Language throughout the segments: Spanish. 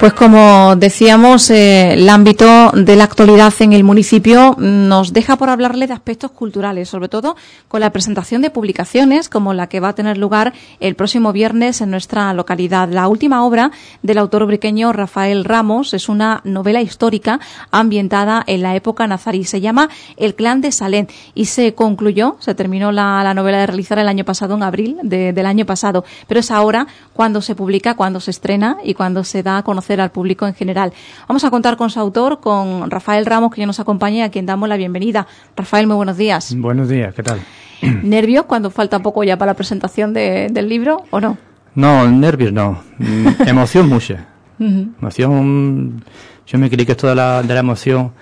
Pues como decíamos, eh, el ámbito de la actualidad en el municipio nos deja por hablarle de aspectos culturales, sobre todo con la presentación de publicaciones como la que va a tener lugar el próximo viernes en nuestra localidad. La última obra del autor briqueño Rafael Ramos es una novela histórica ambientada en la época nazarí. Se llama El clan de Salén y se concluyó, se terminó la, novela de realizar el año pasado, en abril del año pasado. Pero es ahora cuando se publica, cuando se estrena y cuando se da a conocer al público en general. Vamos a contar con su autor, con Rafael Ramos, que ya nos acompaña y a quien damos la bienvenida. Rafael, muy buenos días. Buenos días, ¿qué tal? ¿Nervios cuando falta poco ya para la presentación del libro o no? No, nervios no. Mm, emoción mucha. Emoción. Yo me creí que esto de la, de la emoción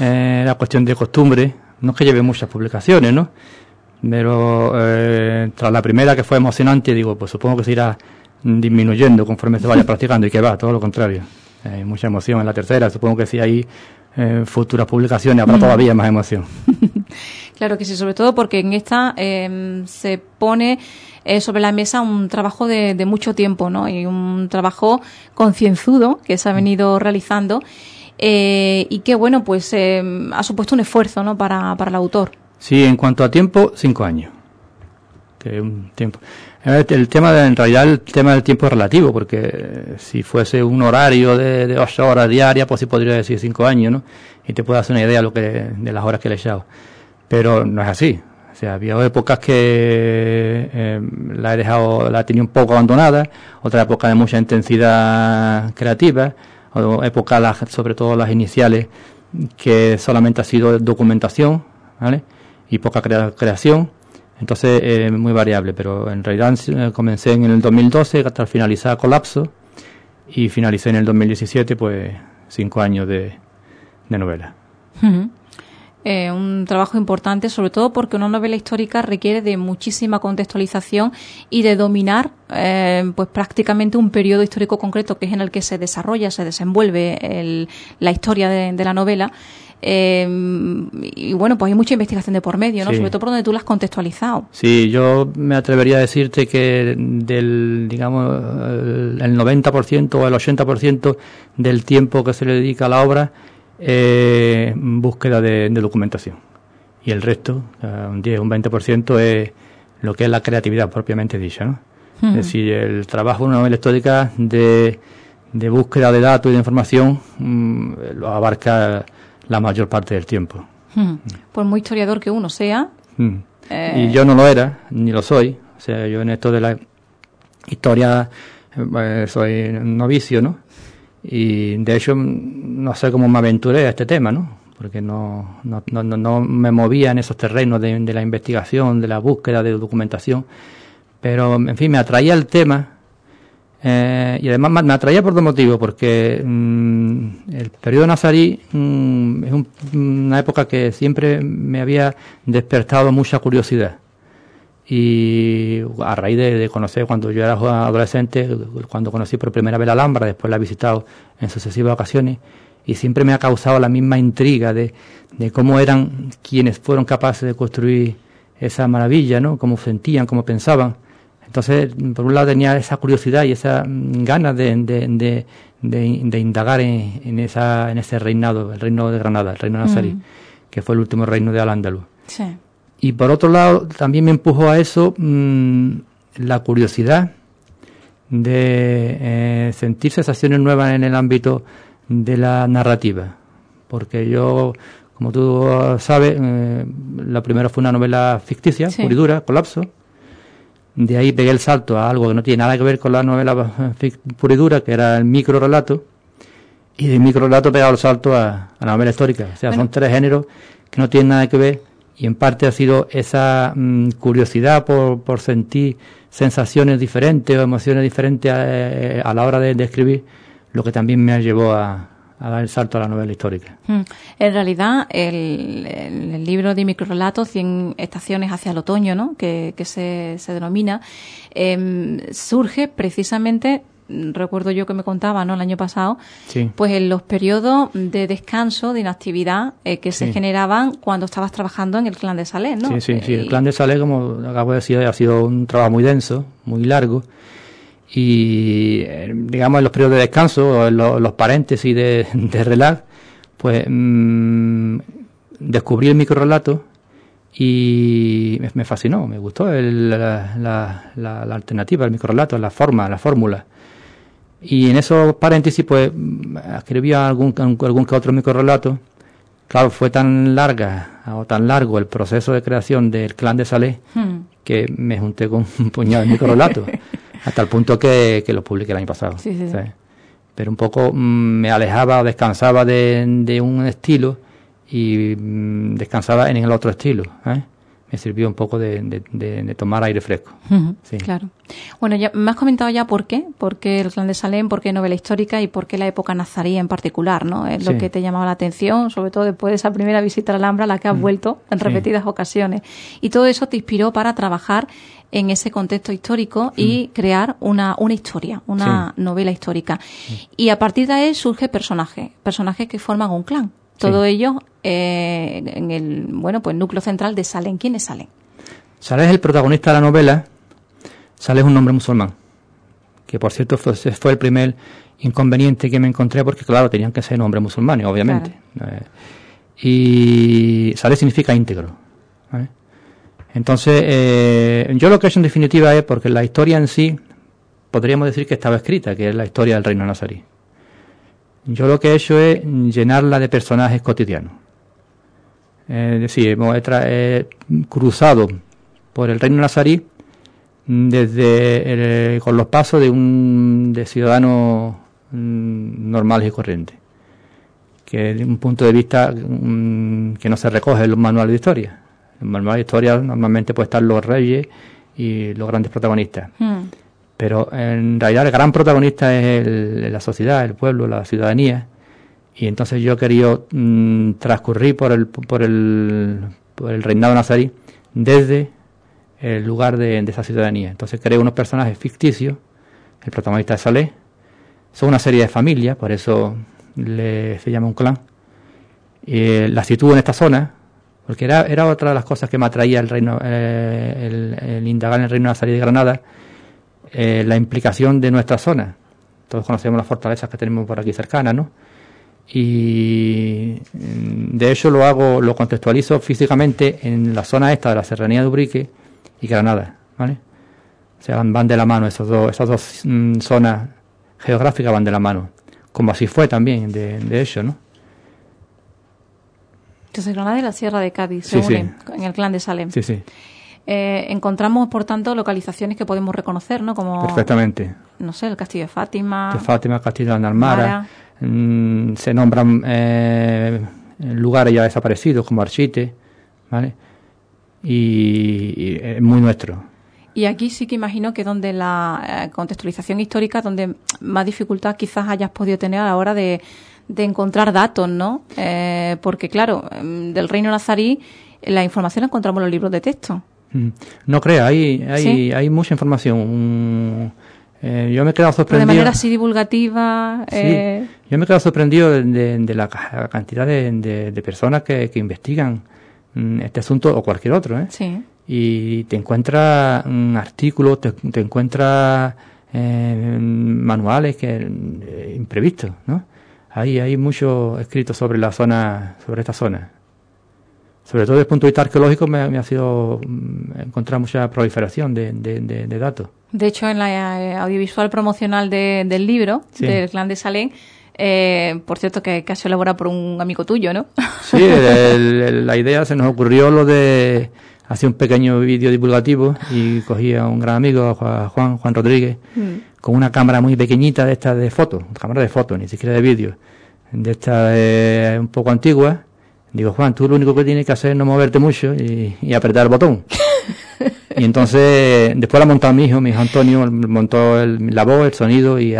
eh, era cuestión de costumbre. No es que lleve muchas publicaciones, ¿no? Pero eh, tras la primera que fue emocionante, digo, pues supongo que se irá disminuyendo conforme se vaya practicando y que va, todo lo contrario. Hay mucha emoción en la tercera, supongo que si hay eh, futuras publicaciones habrá mm. todavía más emoción. claro que sí, sobre todo porque en esta em, se pone eh, sobre la mesa un trabajo de, mucho tiempo, ¿no? Y un trabajo concienzudo que se ha venido realizando eh, y que, bueno, pues em, ha supuesto un esfuerzo, ¿no? Para, para el autor. Sí, en cuanto a tiempo, cinco años. Que un tiempo. El tema de, en realidad el tema del tiempo es relativo, porque si fuese un horario de, de ocho horas diarias, pues sí podría decir cinco años, ¿no? Y te puedo hacer una idea de, lo que, de las horas que he echado. Pero no es así. O sea, había épocas que eh, la he dejado, la he tenido un poco abandonada, otra época de mucha intensidad creativa, o épocas, sobre todo las iniciales, que solamente ha sido documentación, ¿vale? Y poca creación entonces es muy variable, pero en realidad eh, comencé en el 2012 hasta finalizar Colapso y finalicé en el 2017 pues cinco años de, novela. Eh, un trabajo importante, sobre todo porque una novela histórica requiere de muchísima contextualización y de dominar eh, pues prácticamente un periodo histórico concreto que es en el que se desarrolla, se desenvuelve la historia de la novela Em, y bueno, pues hay mucha investigación de por medio, ¿no? Sobre todo por donde tú la has contextualizado. Sí, yo me atrevería a decirte que del, digamos, el 90% o el 80% del tiempo que se le dedica a la obra es búsqueda de, documentación. Y el resto, un 10, un 20% es lo que es la creatividad propiamente dicha, ¿no? Es decir, el trabajo de una novela histórica de, de búsqueda de datos y de información mm, lo abarca la mayor parte del tiempo. Hmm. Por muy historiador que uno sea. Hmm. Eh, y yo no lo era, ni lo soy. O sea, yo en esto de la historia eh, soy novicio, ¿no? Y de hecho no sé cómo me aventuré a este tema, ¿no? Porque no, no, no, no me movía en esos terrenos de, de la investigación, de la búsqueda de documentación. Pero, en fin, me atraía el tema eh, y además me atraía por dos motivos, porque mm, el periodo nazarí mm, es una época que siempre me había despertado mucha curiosidad. Y a raíz de, conocer, cuando yo era adolescente, cuando conocí por primera vez la Alhambra, después la he visitado en sucesivas ocasiones, y siempre me ha causado la misma intriga de, de cómo eran quienes fueron capaces de construir esa maravilla, ¿no? Cómo sentían, cómo pensaban entonces, por un lado tenía esa curiosidad y esa mm, ganas de, de, de, indagar en, esa, en ese reinado, el reino de Granada, el reino de Nazarí, mm. que fue el último reino de Al-Ándalus. Y por otro lado, también me empujó a eso mm, la curiosidad de eh, sentir sensaciones nuevas en el ámbito de la narrativa. Porque yo, como tú sabes, eh, la primera fue una novela ficticia, sí. dura, Colapso, de ahí pegué el salto a algo que no tiene nada que ver con la novela pura y dura, que era el micro relato, y de micro relato he pegado el salto a, la novela histórica. O sea, son tres géneros que no tienen nada que ver, y en parte ha sido esa mm, curiosidad por, por sentir sensaciones diferentes o emociones diferentes a, eh, a la hora de, de escribir, lo que también me llevó a, a dar el salto a la novela histórica. Hmm. En realidad, el, libro de microrelatos, 100 estaciones hacia el otoño, ¿no? que, se, se denomina, em, surge precisamente recuerdo yo que me contaba ¿no? el año pasado, pues en los periodos de descanso, de inactividad eh, que se generaban cuando estabas trabajando en el clan de Salé, ¿no? Sí, sí, sí. El clan de Salé, como acabo de decir, ha sido un trabajo muy denso, muy largo, Y, eh, digamos, en los periodos de descanso, los, los paréntesis de, de relax, pues mm, descubrí el microrelato y me, fascinó, me gustó la, la, la, alternativa, el microrelato, la forma, la fórmula. Y en esos paréntesis, pues, escribía algún, algún que otro microrelato. Claro, fue tan larga o tan largo el proceso de creación del clan de Salé hmm. que me junté con un puñado de microrelatos, hasta el punto que, que los publiqué el año pasado. Pero un poco mm, me alejaba descansaba de, de un estilo y mm, descansaba en el otro estilo. ¿eh? Me sirvió un poco de, de, tomar aire fresco. sí. Claro. Bueno, ya me has comentado ya por qué, por qué el clan de Salem, por qué novela histórica y por qué la época nazarí en particular, ¿no? Es lo que te llamaba la atención, sobre todo después de esa primera visita a la Alhambra, la que has mm. vuelto en repetidas ocasiones. Y todo eso te inspiró para trabajar en ese contexto histórico y mm. crear una, una historia, una novela histórica. Y a partir de ahí surge personaje, personajes que forman un clan. Todo ello eh, en el bueno pues núcleo central de Salem. ¿Quiénes salen? Saleh es el protagonista de la novela. Saleh es un nombre musulmán, que por cierto fue, fue, el primer inconveniente que me encontré porque claro tenían que ser nombres musulmanes, obviamente. Eh, y Saleh significa íntegro. Entonces, eh, yo lo que he hecho en definitiva es porque la historia en sí podríamos decir que estaba escrita, que es la historia del reino nazarí. Yo lo que he hecho es llenarla de personajes cotidianos. Es decir, hemos cruzado por el reino nazarí desde con los pasos de un de ciudadanos mm, normales y corrientes, que de un punto de vista mm, que no se recoge en los manuales de historia. En los manuales de historia normalmente pueden estar los reyes y los grandes protagonistas. Hmm. Pero en realidad el gran protagonista es la sociedad, el pueblo, la ciudadanía. Y entonces yo querido mm, transcurrir por el, por, el, por el reinado nazarí desde el lugar de, esa ciudadanía. Entonces creo unos personajes ficticios. El protagonista es Saleh. Son una serie de familias, por eso le, se llama un clan. y la sitúo en esta zona, porque era, era otra de las cosas que me atraía el reino, eh, el, el, indagar en el reino nazarí de Granada, eh, la implicación de nuestra zona. Todos conocemos las fortalezas que tenemos por aquí cercanas, ¿no? Y mm, de hecho lo hago, lo contextualizo físicamente en la zona esta de la Serranía de Ubrique y Granada, ¿vale? O sea, van, de la mano esos dos, esas dos mm, zonas geográficas van de la mano, como así fue también, de, de hecho, ¿no? Entonces Granada y la Sierra de Cádiz se unen en el clan de Salem. Sí, sí. Eh, encontramos, por tanto, localizaciones que podemos reconocer, ¿no? Como, Perfectamente. No sé, el Castillo de Fátima. De Fátima, Castillo de Analmara. Mm, se nombran eh, lugares ya desaparecidos como Archite, ¿vale? Y, es muy nuestro. Y aquí sí que imagino que donde la eh, contextualización histórica, donde más dificultad quizás hayas podido tener a la hora de, de encontrar datos, ¿no? porque claro, mm, del reino nazarí la información la encontramos en los libros de texto. Mm. No crea, hay, hay, hay mucha información. Eh, yo me he quedado sorprendido. de manera así divulgativa. Eh... yo me he quedado sorprendido de, la cantidad de, personas que, investigan mm, este asunto o cualquier otro. ¿eh? Sí. Y te encuentras un artículo, te, te encuentras eh, manuales que eh, imprevistos, ¿no? Hay, hay mucho escrito sobre la zona, sobre esta zona sobre todo desde el punto de vista arqueológico, me, ha sido mm, encontrar mucha proliferación de, datos. De hecho, en la eh, audiovisual promocional del libro, del clan de Salén, eh, por cierto, que casi elabora por un amigo tuyo, ¿no? Sí, la idea se nos ocurrió lo de hacer un pequeño vídeo divulgativo y cogí a un gran amigo, a Juan, Juan Rodríguez, mm. con una cámara muy pequeñita de esta de fotos, cámara de fotos, ni siquiera de vídeo, de esta eh, un poco antigua, Digo, Juan, tú lo único que tienes que hacer es no moverte mucho y, apretar el botón. y entonces, después la montó mi hijo, mi hijo Antonio, montó la voz, el sonido y,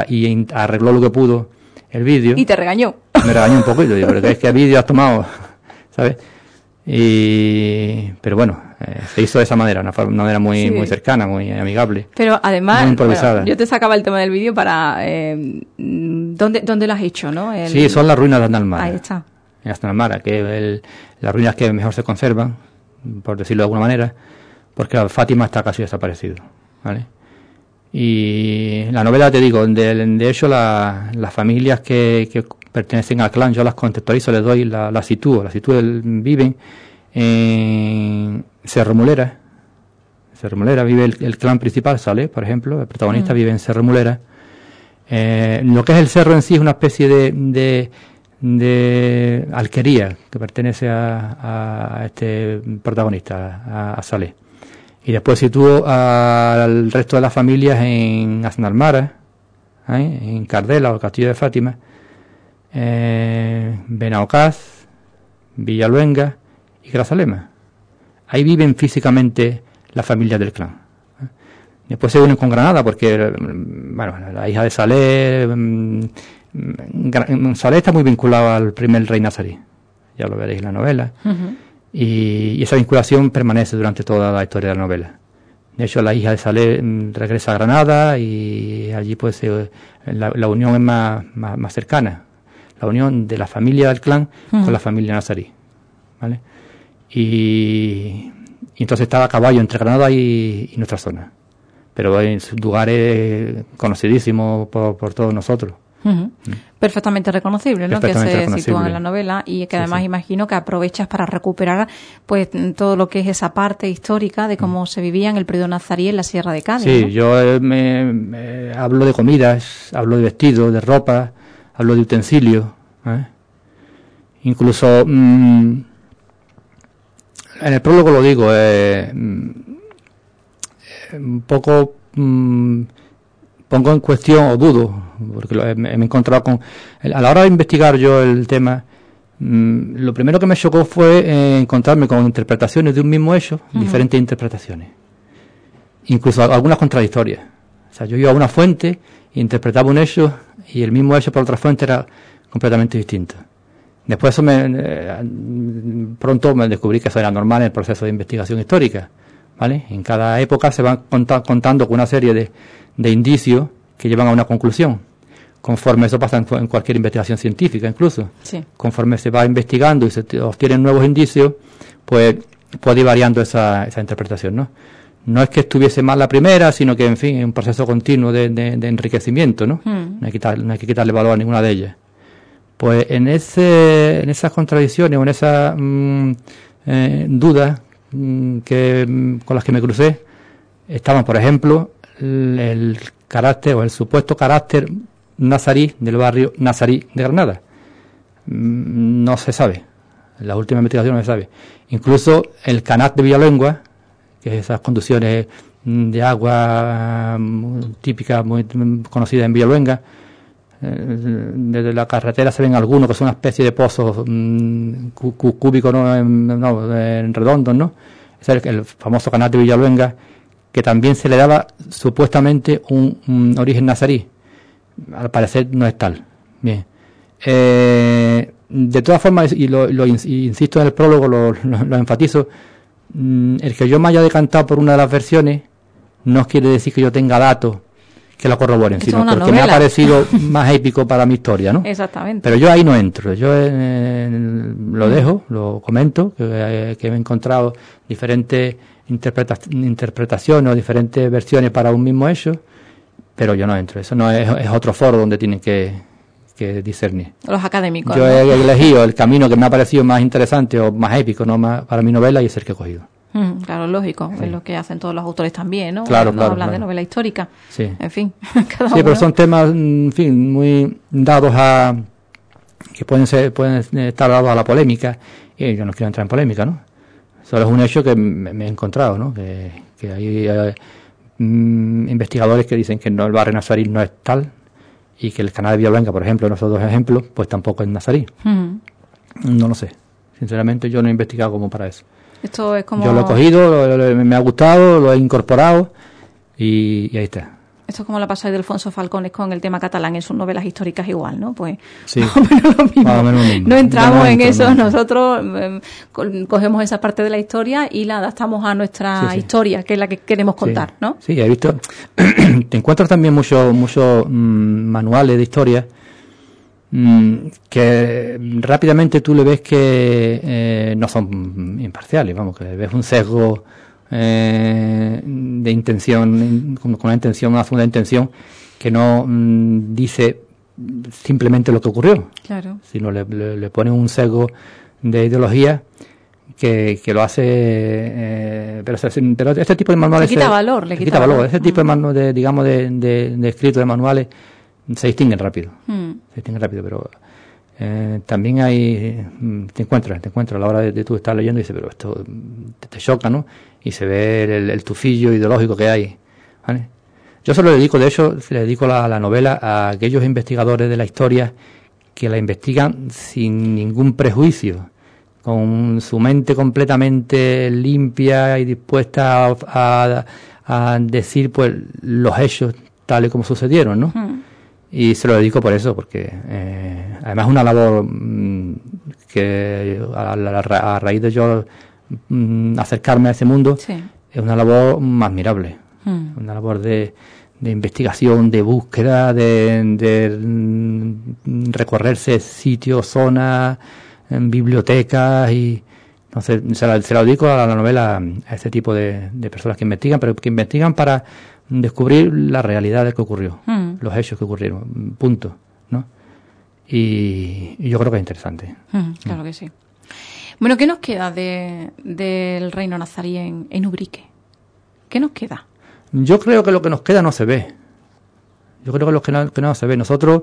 arregló lo que pudo el vídeo. Y te regañó. Me regañó un poquito, digo, pero es que vídeo has tomado, ¿sabes? Y, pero bueno, eh, se hizo de esa manera, una, manera muy, muy cercana, muy amigable. Pero además, yo te sacaba el tema del vídeo para, eh, ¿dónde, ¿dónde lo has hecho, no? Sí, son las ruinas de Andalmar. Ahí está en que es las ruinas que mejor se conservan, por decirlo de alguna manera, porque Fátima está casi desaparecido, ¿vale? Y la novela, te digo, de, hecho las familias que, que, pertenecen al clan, yo las contextualizo, les doy la, la sitúo. La sitúo, viven en Cerro Mulera. Cerro Mulera vive el, clan principal, Sale, por ejemplo, el protagonista mm. vive en Cerro Mulera. Eh, lo que es el cerro en sí es una especie de, de, alquería que pertenece a, este protagonista, a, a. Y después sitúo al resto de las familias en Aznalmara, ¿eh? en Cardela o Castillo de Fátima, eh, Benaocaz, Villaluenga y Grazalema. Ahí viven físicamente las familias del clan. ¿eh? Después se unen con Granada porque, bueno, la hija de Saleh, mm, Saleh está muy vinculado al primer rey nazarí, ya lo veréis en la novela. Y, esa vinculación permanece durante toda la historia de la novela. De hecho, la hija de Saleh mm, regresa a Granada y allí pues la, unión es más, más, cercana. La unión de la familia del clan con la familia nazarí. ¿vale? Y, entonces estaba a caballo entre Granada y, nuestra zona. Pero en lugares conocidísimos por, por todos nosotros. Perfectamente reconocible, ¿no? que se sitúa en la novela y que además imagino que aprovechas para recuperar pues todo lo que es esa parte histórica de cómo se vivía en el periodo nazarí en la Sierra de Cádiz. Sí, yo eh, me, hablo de comidas, hablo de vestidos, de ropa, hablo de utensilios. ¿eh? Incluso mm, en el prólogo lo digo, eh, mm, un poco mm, pongo en cuestión o dudo porque me, he encontrado con... A la hora de investigar yo el tema, mm, lo primero que me chocó fue eh, encontrarme con interpretaciones de un mismo hecho, diferentes interpretaciones. Incluso algunas contradictorias. O sea, yo iba a una fuente, interpretaba un hecho y el mismo hecho por otra fuente era completamente distinto. Después eso me, eh, pronto me descubrí que eso era normal en el proceso de investigación histórica. ¿Vale? En cada época se van contando con una serie de, de indicios que llevan a una conclusión conforme eso pasa en, cualquier investigación científica incluso. Conforme se va investigando y se obtienen nuevos indicios, pues puede ir variando esa, esa interpretación, ¿no? No es que estuviese mal la primera, sino que, en fin, es un proceso continuo de, enriquecimiento, ¿no? Hmm. No, hay que no hay que quitarle valor a ninguna de ellas. Pues en, ese, en esas contradicciones o en esas mm, eh, dudas que, mm, con las que me crucé, estaban, por ejemplo, el carácter o el supuesto carácter nazarí del barrio nazarí de Granada. Mm, no se sabe. En la última investigación no se sabe. Incluso el canal de Villalengua, que es esas conducciones mm, de agua mm, típicas muy conocidas en Villaluenga, eh, desde la carretera se ven algunos que son una especie de pozos cúbicos, no, en, redondos, ¿no? Es el, famoso canal de Villaluenga, que también se le daba supuestamente un origen nazarí al parecer no es tal. Bien. Eh, de todas formas, y lo, insisto en el prólogo, lo, enfatizo, mm, el que yo me haya decantado por una de las versiones no quiere decir que yo tenga datos que lo corroboren, sino porque me ha parecido más épico para mi historia, ¿no? Exactamente. Pero yo ahí no entro, yo eh, lo dejo, lo comento, que, eh, que he encontrado diferentes interpretaciones o diferentes versiones para un mismo hecho pero yo no entro. Eso no es, es otro foro donde tienen que, discernir. Los académicos. Yo he elegido el camino que me ha parecido más interesante o más épico ¿no? más para mi novela y es el que he cogido. Mm, claro, lógico, es lo que hacen todos los autores también, ¿no? Claro, claro. Hablan de novela histórica. Sí. En fin, cada Sí, pero son temas, en fin, muy dados a. que pueden, ser, pueden estar dados a la polémica, y yo no quiero entrar en polémica, ¿no? Solo es un hecho que me, he encontrado, ¿no? Que, que hay. Eh, Mm, investigadores que dicen que no, el barrio nazarí no es tal y que el canal de Villa por ejemplo, en esos dos ejemplos, pues tampoco es nazarí. No lo sé. Sinceramente yo no he investigado como para eso. Esto es como... Yo lo he cogido, me ha gustado, lo he incorporado y ahí está. Esto es como la pasada de Alfonso Falcones con el tema catalán en sus novelas históricas igual, ¿no? Pues sí, lo mismo. No entramos en eso, nosotros em, cogemos esa parte de la historia y la adaptamos a nuestra historia, que es la que queremos contar, ¿no? Sí, he visto, te encuentras también muchos muchos mm, manuales de historia que rápidamente tú le ves que eh, no son imparciales, vamos, que ves un sesgo eh, de intención, con, una intención, una segunda intención que no mm, dice simplemente lo que ocurrió, claro. sino le, le, pone un sesgo de ideología que, que lo hace eh, pero, pero, este tipo de manuales le quita valor le quita, valor. este tipo de, manuales de digamos de, de, de escritos de manuales se distinguen rápido mm. se distinguen rápido pero eh, también hay, mm, te encuentras, te encuentras a la hora de, tú estar leyendo y dices, pero esto te, choca, ¿no? Y se ve el, tufillo ideológico que hay. ¿vale? Yo se lo dedico, de hecho, le dedico la, la novela a aquellos investigadores de la historia que la investigan sin ningún prejuicio, con su mente completamente limpia y dispuesta a, a, decir pues los hechos tales como sucedieron, ¿no? Hmm. Y se lo dedico por eso, porque eh, además es una labor mm, que a, raíz de yo mm, acercarme a ese mundo es una labor admirable, hmm. una labor de, de investigación, de búsqueda, de, de mm, recorrerse sitios, zonas, en bibliotecas y entonces se la, se la dedico a la novela a este tipo de, de personas que investigan, pero que investigan para descubrir la realidad de que ocurrió, hmm. los hechos que ocurrieron, punto, ¿no? Y, yo creo que es interesante. Hmm, claro que sí. Bueno, ¿qué nos queda de, del reino nazarí en, Ubrique? ¿Qué nos queda? Yo creo que lo que nos queda no se ve. Yo creo que lo que no, que no se ve. Nosotros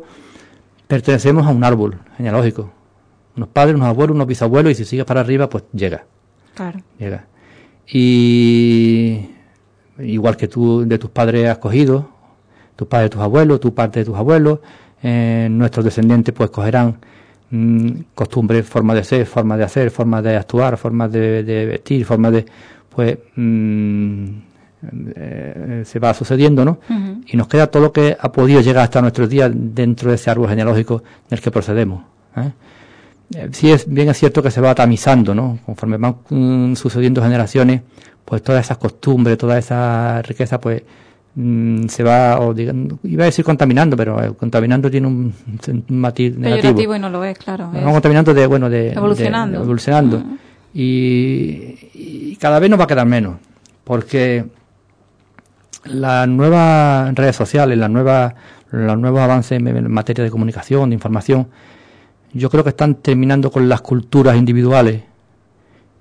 pertenecemos a un árbol genealógico. Unos padres, unos abuelos, unos bisabuelos, y si sigues para arriba, pues llega. Claro. Llega. Y igual que tú de tus padres has cogido, tus padres de tus abuelos, tu parte de tus abuelos, eh, nuestros descendientes pues cogerán mm, costumbres, formas de ser, formas de hacer, formas de actuar, formas de, vestir, formas de, pues, mm, eh, se va sucediendo, ¿no? Y nos queda todo lo que ha podido llegar hasta nuestros días dentro de ese árbol genealógico del que procedemos. ¿eh? Sí es bien es cierto que se va tamizando, ¿no? Conforme van mm, sucediendo generaciones, pues todas esas costumbres, toda esa riqueza, pues mm, se va, o iba a decir contaminando, pero contaminando tiene un, matiz negativo. y no lo es, claro. Vamos contaminando de, bueno, de... Evolucionando. evolucionando. Mm. Y, cada vez nos va a quedar menos, porque las nuevas redes sociales, las nuevas, los nuevos avances en materia de comunicación, de información, yo creo que están terminando con las culturas individuales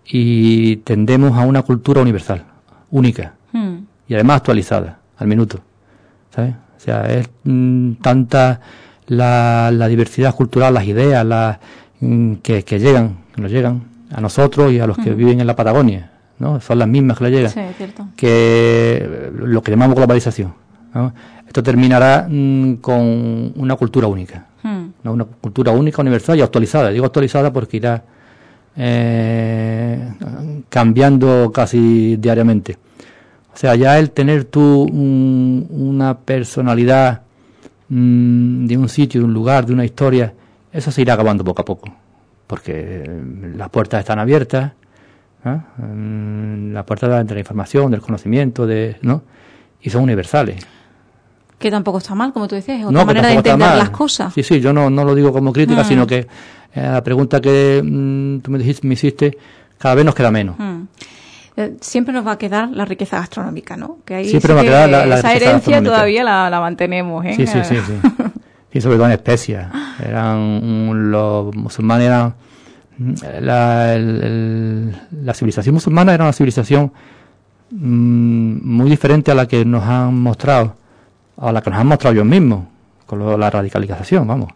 y tendemos a una cultura universal, única hmm. y además actualizada al minuto. ¿sabes? O sea, es mm, tanta la, la, diversidad cultural, las ideas la, mm, que, que, llegan, que nos llegan a nosotros y a los que hmm. viven en la Patagonia, ¿no? Son las mismas que le llegan. que lo que llamamos globalización. Esto terminará mm, con una cultura única, hmm. una cultura única, universal y actualizada. Digo actualizada porque irá eh, cambiando casi diariamente. O sea, ya el tener tú una personalidad mm, de un sitio, de un lugar, de una historia, eso se irá acabando poco a poco, porque las puertas están abiertas, ¿eh? mm, las puertas de la información, del conocimiento, de, ¿no? y son universales. Que tampoco está mal, como tú decías, es otra manera de entender las cosas. Sí, sí, yo no, no lo digo como crítica, mm. sino que eh, la pregunta que mm, tú me, dijiste, me hiciste, cada vez nos queda menos. Mm. Eh, siempre nos va a quedar la riqueza gastronómica, ¿no? Que ahí Siempre va a quedar la, esa herencia todavía la, mantenemos, ¿eh? Sí, sí, sí, sí. y sobre todo en especias. Eran, los musulmanes eran, la, la civilización musulmana era una civilización muy diferente a la que nos han mostrado, a la que nos han mostrado ellos mismos, con la radicalización, vamos.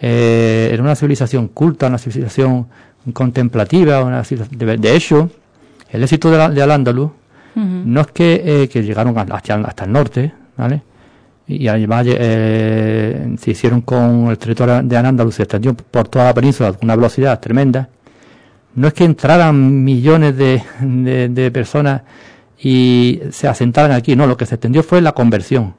Eh, era una civilización culta, una civilización contemplativa, una de, hecho, el éxito de, de Al-Ándalus no es que, eh, que llegaron hasta, hasta, el norte, ¿vale? Y además eh, se hicieron con el territorio de Al-Ándalus, se extendió por toda la península con una velocidad tremenda. No es que entraran millones de, de personas y se asentaran aquí, no, lo que se extendió fue la conversión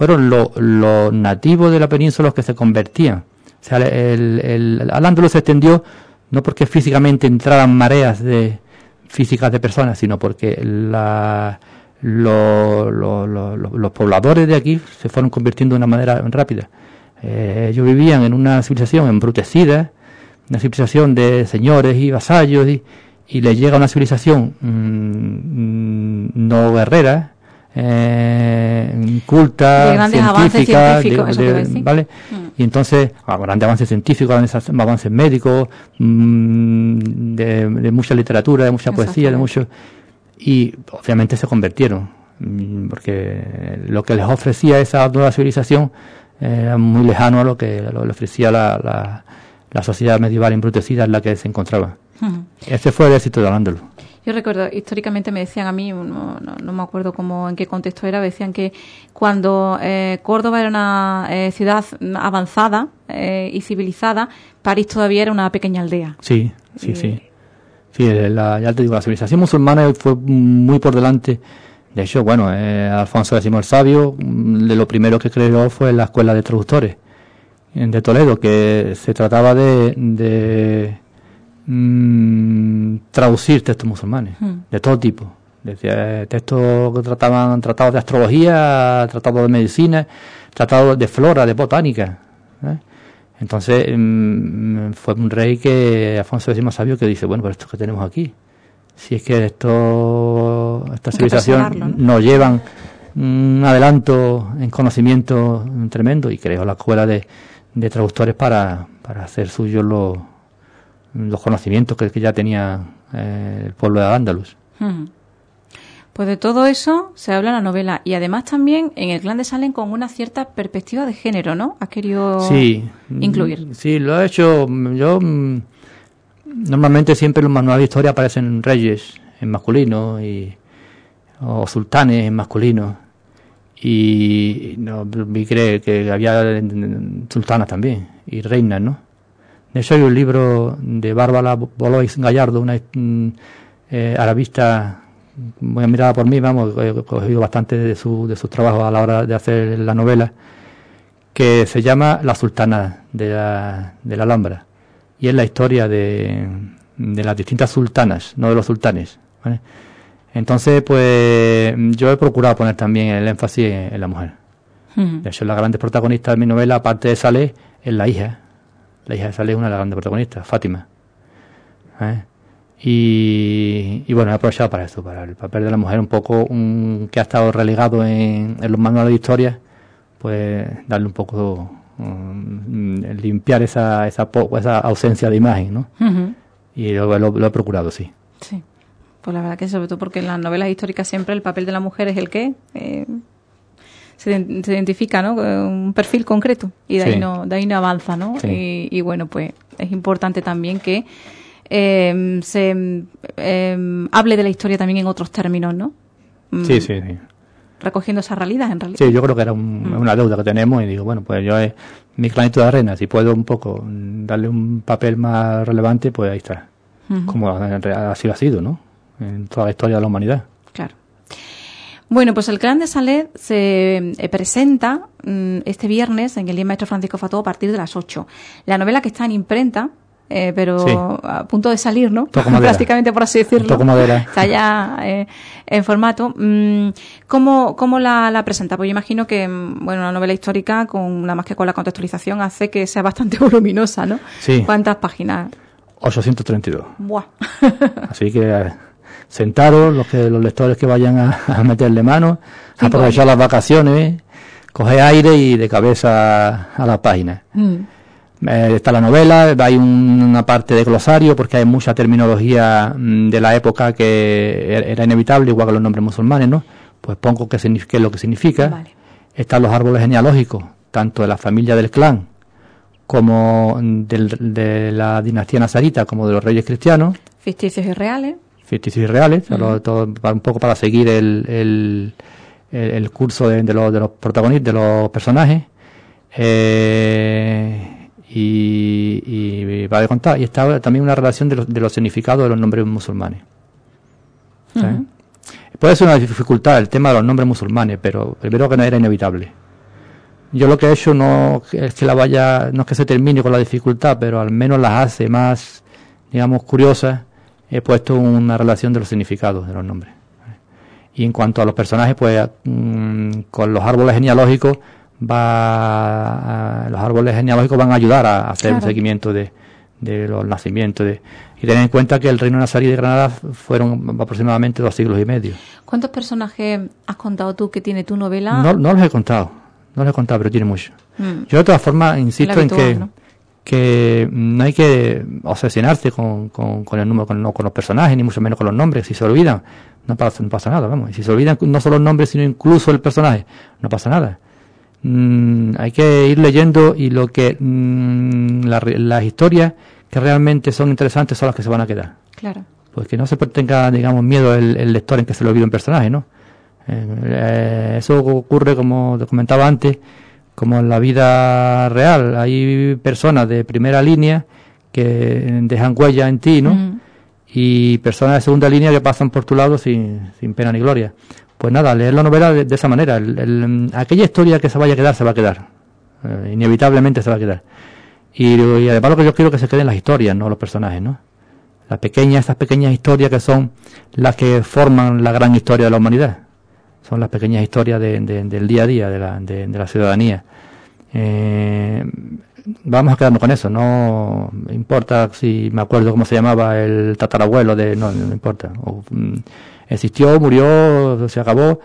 fueron los nativos de la península los que se convertían. O sea, el, el, se extendió no porque físicamente entraran mareas de físicas de personas, sino porque la, los pobladores de aquí se fueron convirtiendo de una manera rápida. Eh, ellos vivían en una civilización embrutecida, una civilización de señores y vasallos, y, y le llega una civilización mm, no guerrera, eh, culta, científica, ¿vale? Mm. Y entonces, ah, grandes avances científicos, grandes avances médicos, mm, de, mucha literatura, de mucha poesía, de mucho... Y obviamente se convirtieron, mm, porque lo que les ofrecía esa nueva civilización era muy lejano a lo que le ofrecía la, la, sociedad medieval embrutecida en la que se encontraba. Ese fue el éxito de Alándalo. Yo recuerdo, históricamente me decían a mí, no, no, me acuerdo cómo, en qué contexto era, decían que cuando eh, Córdoba era una eh, ciudad avanzada eh, y civilizada, París todavía era una pequeña aldea. Sí, sí, sí. Sí, la, ya te digo, la civilización musulmana fue muy por delante. De hecho, bueno, Alfonso X el Sabio, mm, de lo primero que creó fue la escuela de traductores de Toledo, que se trataba de mmm, traducir textos musulmanes, hmm. de todo tipo. Desde textos que trataban tratados de astrología, tratados de medicina, tratados de flora, de botánica. ¿eh? Entonces mm, fue un rey que, Afonso X sabio, que dice, bueno, pero esto que tenemos aquí, si es que esto, esta civilización nos llevan un adelanto en conocimiento tremendo y creó la escuela de, de traductores para, para hacer suyo lo, los conocimientos que, ya tenía eh, el pueblo de Andaluz. Pues de todo eso se habla en la novela y además también en el clan de Salen con una cierta perspectiva de género, ¿no? ¿Has querido incluir? Sí, lo he hecho. Yo mm, normalmente siempre en los manuales de historia aparecen reyes en masculino y o sultanes en masculino y no, vi que, que había sultanas también y reinas, ¿no? De hecho, hay un libro de Bárbara Bolois Gallardo, una mm, eh, arabista muy admirada por mí, vamos, he cogido bastante de su, de sus trabajos a la hora de hacer la novela, que se llama La Sultana de la, de la Alhambra. Y es la historia de, de las distintas sultanas, no de los sultanes. Entonces, pues yo he procurado poner también el énfasis en, la mujer. De hecho, la grande protagonista de mi novela, aparte de Saleh, es la hija la hija de Saleh es una de las grandes protagonistas, Fátima. ¿Eh? Y, bueno, he aprovechado para esto, para el papel de la mujer un poco que ha estado relegado en, los manuales de historia, pues darle un poco, um, limpiar esa, esa, esa ausencia de imagen, ¿no? Y lo, lo, he procurado, sí. Sí. Pues la verdad que sobre todo porque en las novelas históricas siempre el papel de la mujer es el que eh, se, identifica ¿no? un perfil concreto y de ahí no de ahí no avanza no y, bueno pues es importante también que eh, se eh, hable de la historia también en otros términos no mm. sí sí sí. Recogiendo esa realidad en realidad. Sí yo creo que era mm. una deuda que tenemos y digo bueno pues yo es mi planeta de arena si puedo un poco darle un papel más relevante pues ahí está. Como así ha sido no en toda la historia de la humanidad bueno, pues el clan de Salet se eh, presenta mm, este viernes en el Día Maestro Francisco Fató a partir de las 8. La novela que está en imprenta, eh, pero a punto de salir, ¿no? Prácticamente, por así decirlo. Está ya eh, en formato. Mm, ¿Cómo, cómo la, presenta? Pues yo imagino que, mm, bueno, una novela histórica, con nada más que con la contextualización, hace que sea bastante voluminosa, ¿no? Sí. ¿Cuántas páginas? 832. Buah. Así que sentaros, los que los lectores que vayan a, meterle mano, aprovechar las vacaciones, coger aire y de cabeza a la página. Mm. Eh, está la novela, hay una parte de glosario porque hay mucha terminología mm, de la época que er, era inevitable, igual que los nombres musulmanes, ¿no? Pues pongo qué, qué es lo que significa. Están los árboles genealógicos, tanto de la familia del clan como del, de la dinastía nazarita, como de los reyes cristianos. Ficticios y reales ficticios y reales, un poco para seguir el, el, curso de, los, de los protagonistas, de los personajes. Eh, y, y, va a contar. Y está también una relación de los, de los significados de los nombres musulmanes. Puede ser una dificultad el tema de los nombres musulmanes, pero primero que no era inevitable. Yo lo que he hecho no es que la vaya, no es que se termine con la dificultad, pero al menos las hace más, digamos, curiosas he puesto una relación de los significados de los nombres. Y en cuanto a los personajes, pues mm, con los árboles genealógicos va los árboles genealógicos van a ayudar a, hacer un seguimiento de, de los nacimientos. De, y tener en cuenta que el reino nazarí de Granada fueron aproximadamente dos siglos y medio. ¿Cuántos personajes has contado tú que tiene tu novela? No, no los he contado, no los he contado, pero tiene muchos. Mm. Yo de todas formas insisto en que, ¿no? Que no hay que obsesionarse con, con, con el número, con, no, con, los personajes, ni mucho menos con los nombres. Si se olvidan, no pasa, no pasa nada, vamos. Y si se olvidan no solo los nombres, sino incluso el personaje, no pasa nada. Mm, hay que ir leyendo y lo que mm, las historias que realmente son interesantes son las que se van a quedar. Claro. Pues que no se tenga, digamos, miedo el, lector en que se le olvide un personaje, ¿no? Eh, eh, eso ocurre, como te comentaba antes, como en la vida real. Hay personas de primera línea que dejan huella en ti, ¿no? Y personas de segunda línea que pasan por tu lado sin, sin pena ni gloria. Pues nada, leer la novela de, esa manera. El, aquella historia que se vaya a quedar, se va a quedar. Eh, inevitablemente se va a quedar. Y, además lo que yo quiero que se queden las historias, no los personajes, ¿no? Las pequeñas, estas pequeñas historias que son las que forman la gran historia de la humanidad. Son las pequeñas historias de, del día a día, de la, de, la ciudadanía. Eh, vamos a quedarnos con eso, no importa si me acuerdo cómo se llamaba el tatarabuelo de, no, no importa. Mm, existió, murió, se acabó,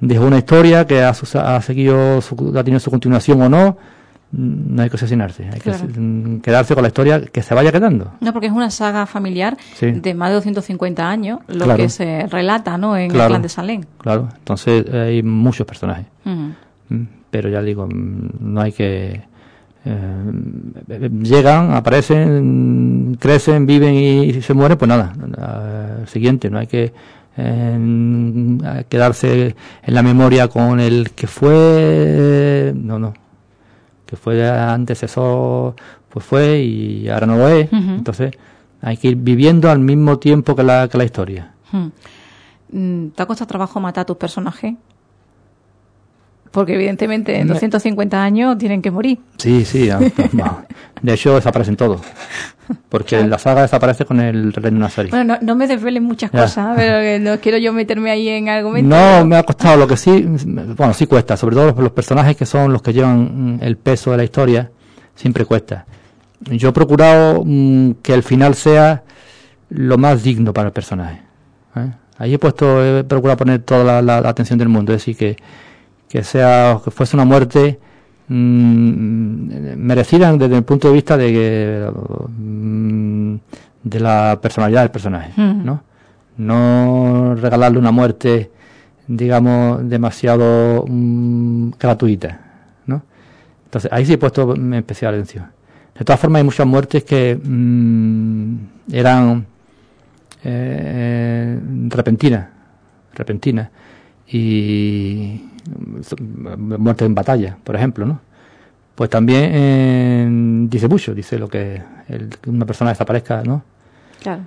dejó una historia que ha, ha seguido, su, ha tenido su continuación o no, no hay que asesinarse, hay que mm, quedarse con la historia que se vaya quedando. No, porque es una saga familiar de más de 250 años, lo que se relata ¿no? en el clan de Salén. Claro, entonces hay muchos personajes. Mm, pero ya digo, no hay que... Eh, llegan, aparecen, crecen, viven y se mueren, pues nada, siguiente, no hay que quedarse en la memoria con el que fue, no, no, que fue antes eso, pues fue y ahora no lo es. Entonces hay que ir viviendo al mismo tiempo que la, que la historia. Mm, ¿Te ha costado trabajo matar a tus personajes? Porque evidentemente en 250 años tienen que morir. Sí, sí. De hecho desaparecen todos. Porque en la saga desaparece con el reino nazarí. Bueno, no, me desvelen muchas cosas, pero no quiero yo meterme ahí en argumentos. No, me ha costado lo que sí, bueno, sí cuesta, sobre todo los, personajes que son los que llevan mm, el peso de la historia, siempre cuesta. Yo he procurado mm, que el final sea lo más digno para el personaje. ¿eh? Ahí he puesto, he procurado poner toda la, atención del mundo, es decir, que, que sea, que fuese una muerte mmm, merecida desde el punto de vista de, mm, de la personalidad del personaje, ¿no? No regalarle una muerte, digamos, demasiado mm, gratuita, ¿no? Entonces, ahí sí he puesto especial atención. De todas formas, hay muchas muertes que mm, eran eh, repentinas, repentinas, y muerte en batalla, por ejemplo, ¿no? Pues también eh, dice mucho, dice lo que una persona desaparezca, ¿no? Claro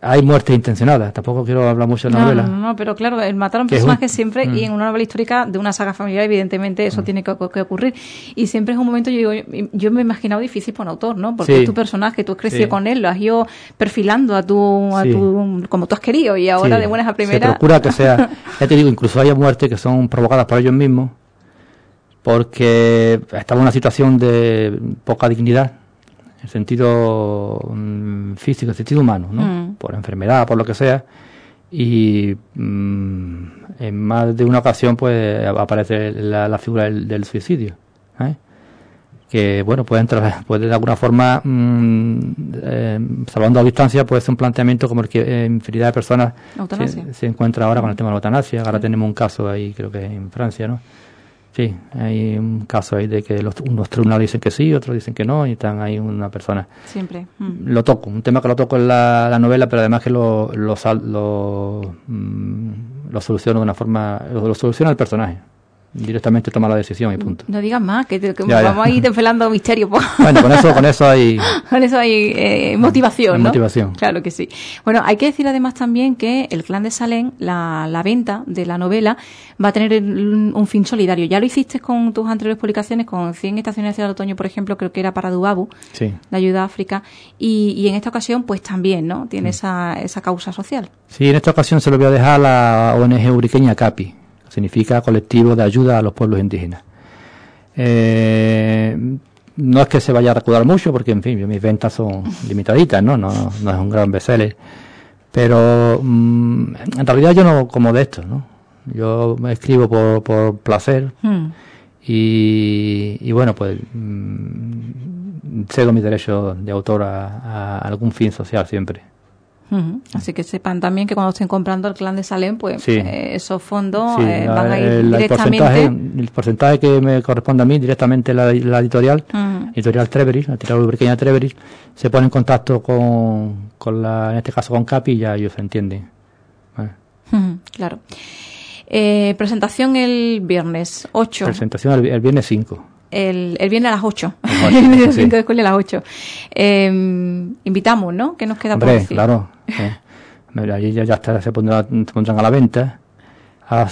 hay muertes intencionadas. Tampoco quiero hablar mucho de la novela. No, no, pero claro, el matar a un personaje siempre, y mm. en una novela histórica de una saga familiar, evidentemente eso mm. tiene que, ocurrir. Y siempre es un momento, yo digo, yo me he imaginado difícil para un autor, ¿no? Porque es tu personaje, tú has crecido con él, lo has ido perfilando a tu, a tu como tú has querido, y ahora de buenas a primeras. Se procura que sea, ya te digo, incluso haya muertes que son provocadas por ellos mismos, porque estaba en una situación de poca dignidad en sentido mm, físico, en sentido humano, ¿no? Mm. Por enfermedad, por lo que sea. Y mm, en más de una ocasión, pues aparece la, figura del, suicidio. ¿eh? Que, bueno, puede entrar, puede de alguna forma, eh, salvando a distancia, puede ser un planteamiento como el que en infinidad de personas se, se, encuentra ahora con el tema de la eutanasia. Ahora tenemos un caso ahí, creo que en Francia, ¿no? Sí, hay un caso ahí de que los, unos tribunales dicen que sí, otros dicen que no, y están ahí una persona. Siempre. Mm. Lo toco, un tema que lo toco en la, novela, pero además que lo, lo, lo, mm, lo soluciono de una forma, lo soluciona el personaje directamente toma la decisión y punto. No digas más, que, vamos a ir desvelando misterio. Bueno, con eso, con eso hay... con eso hay eh, motivación, ¿no? Motivación. Claro que sí. Bueno, hay que decir además también que el clan de Salén, la, la venta de la novela, va a tener un, fin solidario. Ya lo hiciste con tus anteriores publicaciones, con 100 estaciones de otoño, por ejemplo, creo que era para Dubabu, sí. de ayuda a África, y, y en esta ocasión, pues también, ¿no? Tiene esa, esa causa social. Sí, en esta ocasión se lo voy a dejar a la ONG Uriqueña CAPI significa colectivo de ayuda a los pueblos indígenas. Eh, no es que se vaya a recaudar mucho, porque en fin, mis ventas son limitaditas, ¿no? No, no es un gran bestseller. Pero mm, en realidad yo no como de esto, ¿no? Yo me escribo por, por placer hmm. y, y, bueno, pues mm, cedo mis derechos de autor a algún fin social siempre. Así que sepan también que cuando estén comprando el clan de Salem, pues eh, esos fondos eh, van a ir el, directamente. El porcentaje, que me corresponde a mí, directamente la, la editorial, editorial Trevery, la editorial pequeña Trevery, se pone en contacto con, con la, en este caso con Capi y ya ellos se entienden. claro. Eh, presentación el viernes 8. Presentación el, viernes 5 el, el viernes a las 8. el 5 de julio a las 8. Em, invitamos, ¿no? ¿Qué nos queda por decir? claro. allí ya, está, se, pondrán a la venta. Ha,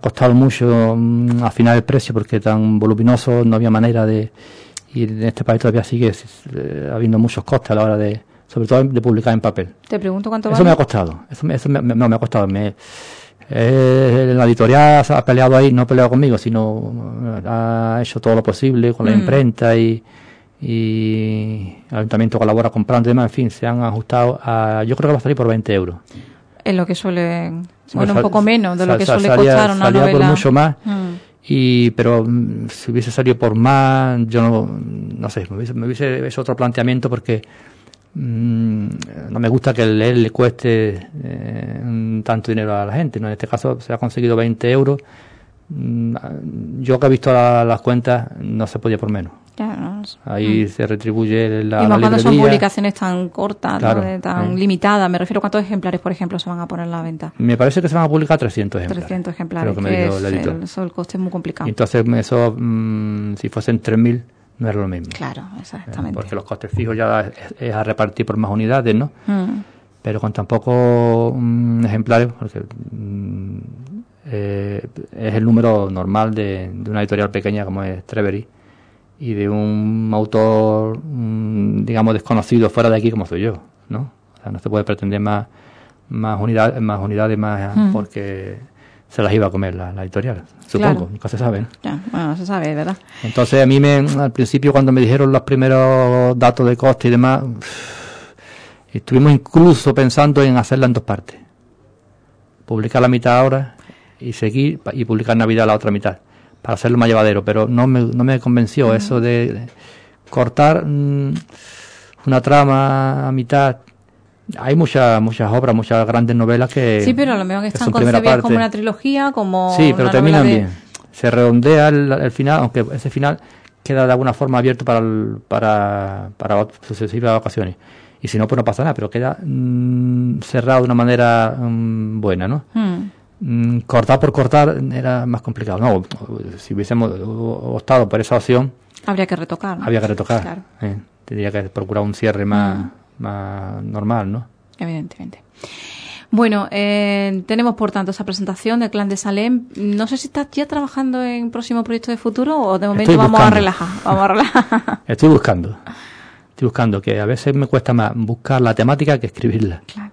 costado mucho mm, afinar el precio porque tan voluminoso no había manera de. Y en este país todavía sigue eh, habiendo muchos costes a la hora de. Sobre todo de publicar en papel. Te pregunto cuánto Eso me ha costado. Eso, eso me, no, me ha costado. Me, eh, la editorial ha peleado ahí, no ha peleado conmigo, sino ha hecho todo lo posible con la mm. imprenta y, y el ayuntamiento colabora comprando y demás, en fin, se han ajustado a, yo creo que va a salir por 20 euros. Es lo que suele, bueno, un poco menos de lo que suele costar una salía novela. por mucho más, mm. y, pero mm, si hubiese salido por más, yo no, no sé, me hubiese, me hubiese hecho otro planteamiento porque Mm, no me gusta que leer le cueste eh, tanto dinero a la gente. ¿no? En este caso se ha conseguido 20 euros. Mm, yo que he visto las cuentas no se podía por menos. Ahí mm. se retribuye la. Y más cuando son publicaciones tan cortas, tan limitadas. Me refiero a cuántos ejemplares, por ejemplo, se van a poner a la venta. Me parece que se van a publicar 300 ejemplares. 300 ejemplares. que el, eso, el coste es muy complicado. entonces, eso, si fuesen 3.000 no era lo mismo. Claro, exactamente. porque los costes fijos ya es, a repartir por más unidades, ¿no? Mm. Pero con tan pocos mm, ejemplares, porque mm, eh, es el número normal de, una editorial pequeña como es Trevery y de un autor, digamos, desconocido fuera de aquí como soy yo, ¿no? O sea, no se puede pretender más, más, unidades, más unidades, más porque se las iba a comer la, editorial, supongo, nunca se sabe. Ya, bueno, no se sabe, ¿verdad? Entonces a mí me, al principio cuando me dijeron los primeros datos de coste y demás, estuvimos incluso pensando en hacerla en dos partes. Publicar la mitad ahora y seguir y publicar Navidad la otra mitad, para hacerlo más llevadero, pero no me, no me convenció eso de cortar mm, una trama a mitad hay muchas muchas obras, muchas grandes novelas que. Sí, pero a lo mejor están concebidas como una trilogía, como. Sí, pero terminan bien. Se redondea el, final, aunque ese final queda de alguna forma abierto para, para, para sucesivas ocasiones. Y si no, pues no pasa nada, pero queda mm, cerrado de una manera mm, buena, ¿no? Hmm. Mm, cortar por cortar era más complicado. No, si hubiésemos optado por esa opción. Habría que retocar. Habría que retocar. Eh, tendría que procurar un cierre más. Más normal, ¿no? Evidentemente. Bueno, eh, tenemos por tanto esa presentación del clan de Salem. No sé si estás ya trabajando en próximo proyecto de futuro o de momento vamos a relajar. Vamos a relajar. Estoy buscando. Estoy buscando que a veces me cuesta más buscar la temática que escribirla. Claro.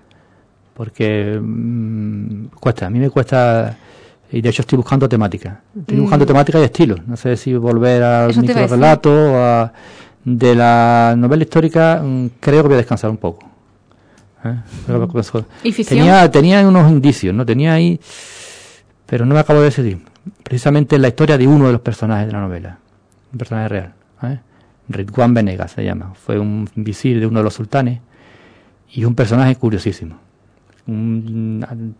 Porque mm, cuesta, a mí me cuesta y de hecho estoy buscando temática. Estoy mm. buscando temática y estilo. No sé si volver al microrelato o a de la novela histórica mm, creo que voy a descansar un poco. ¿eh? ¿Y tenía, tenía unos indicios, ¿no? Tenía ahí, pero no me acabo de decidir. Precisamente la historia de uno de los personajes de la novela, un personaje real. ¿eh? Ridwan Venegas se llama. Fue un visir de uno de los sultanes y un personaje curiosísimo.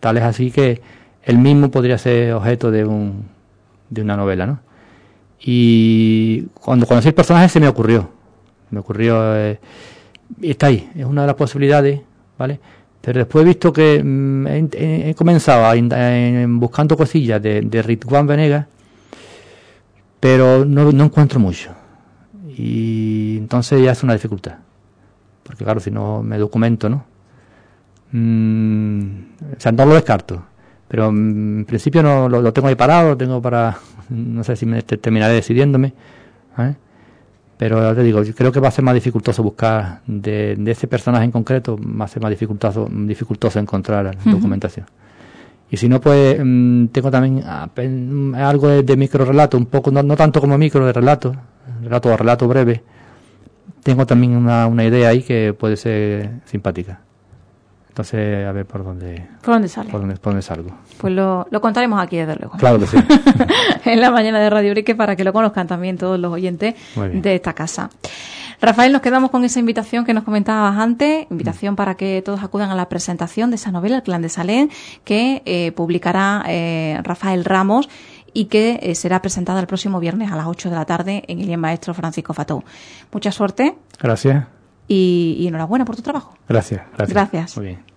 tal es así que él mismo podría ser objeto de, un, de una novela, ¿no? Y cuando conocí el personaje se me ocurrió. Me ocurrió. Eh, está ahí, es una de las posibilidades, ¿vale? Pero después he visto que mm, he, comenzado a, buscando cosillas de, de Ritwan Venegas, pero no, no encuentro mucho. Y entonces ya es una dificultad. Porque claro, si no me documento, ¿no? Mm, o sea, no lo descarto. Pero mm, en principio no lo, tengo ahí parado, lo tengo para, no sé si me terminaré decidiéndome. ¿eh? Pero ya te digo, yo creo que va a ser más dificultoso buscar de, ese personaje en concreto, va a ser más dificultoso, dificultoso encontrar documentación. Y si no, pues mm, tengo también algo de, micro relato, un poco, no, tanto como micro de relato, relato o relato breve, tengo también una, una idea ahí que puede ser simpática. Entonces, a ver por dónde, ¿Por dónde sale? por dónde, por dónde salgo. Pues lo, lo contaremos aquí, desde luego. Claro que sí. en la mañana de Radio Urique para que lo conozcan también todos los oyentes de esta casa. Rafael, nos quedamos con esa invitación que nos comentabas antes, invitación para que todos acudan a la presentación de esa novela, El Clan de Salén, que eh, publicará eh, Rafael Ramos y que eh, será presentada el próximo viernes a las 8 de la tarde en el Maestro Francisco Fatou. Mucha suerte Gracias. Y, y enhorabuena por tu trabajo. Gracias. Gracias. Gracias. Muy bien.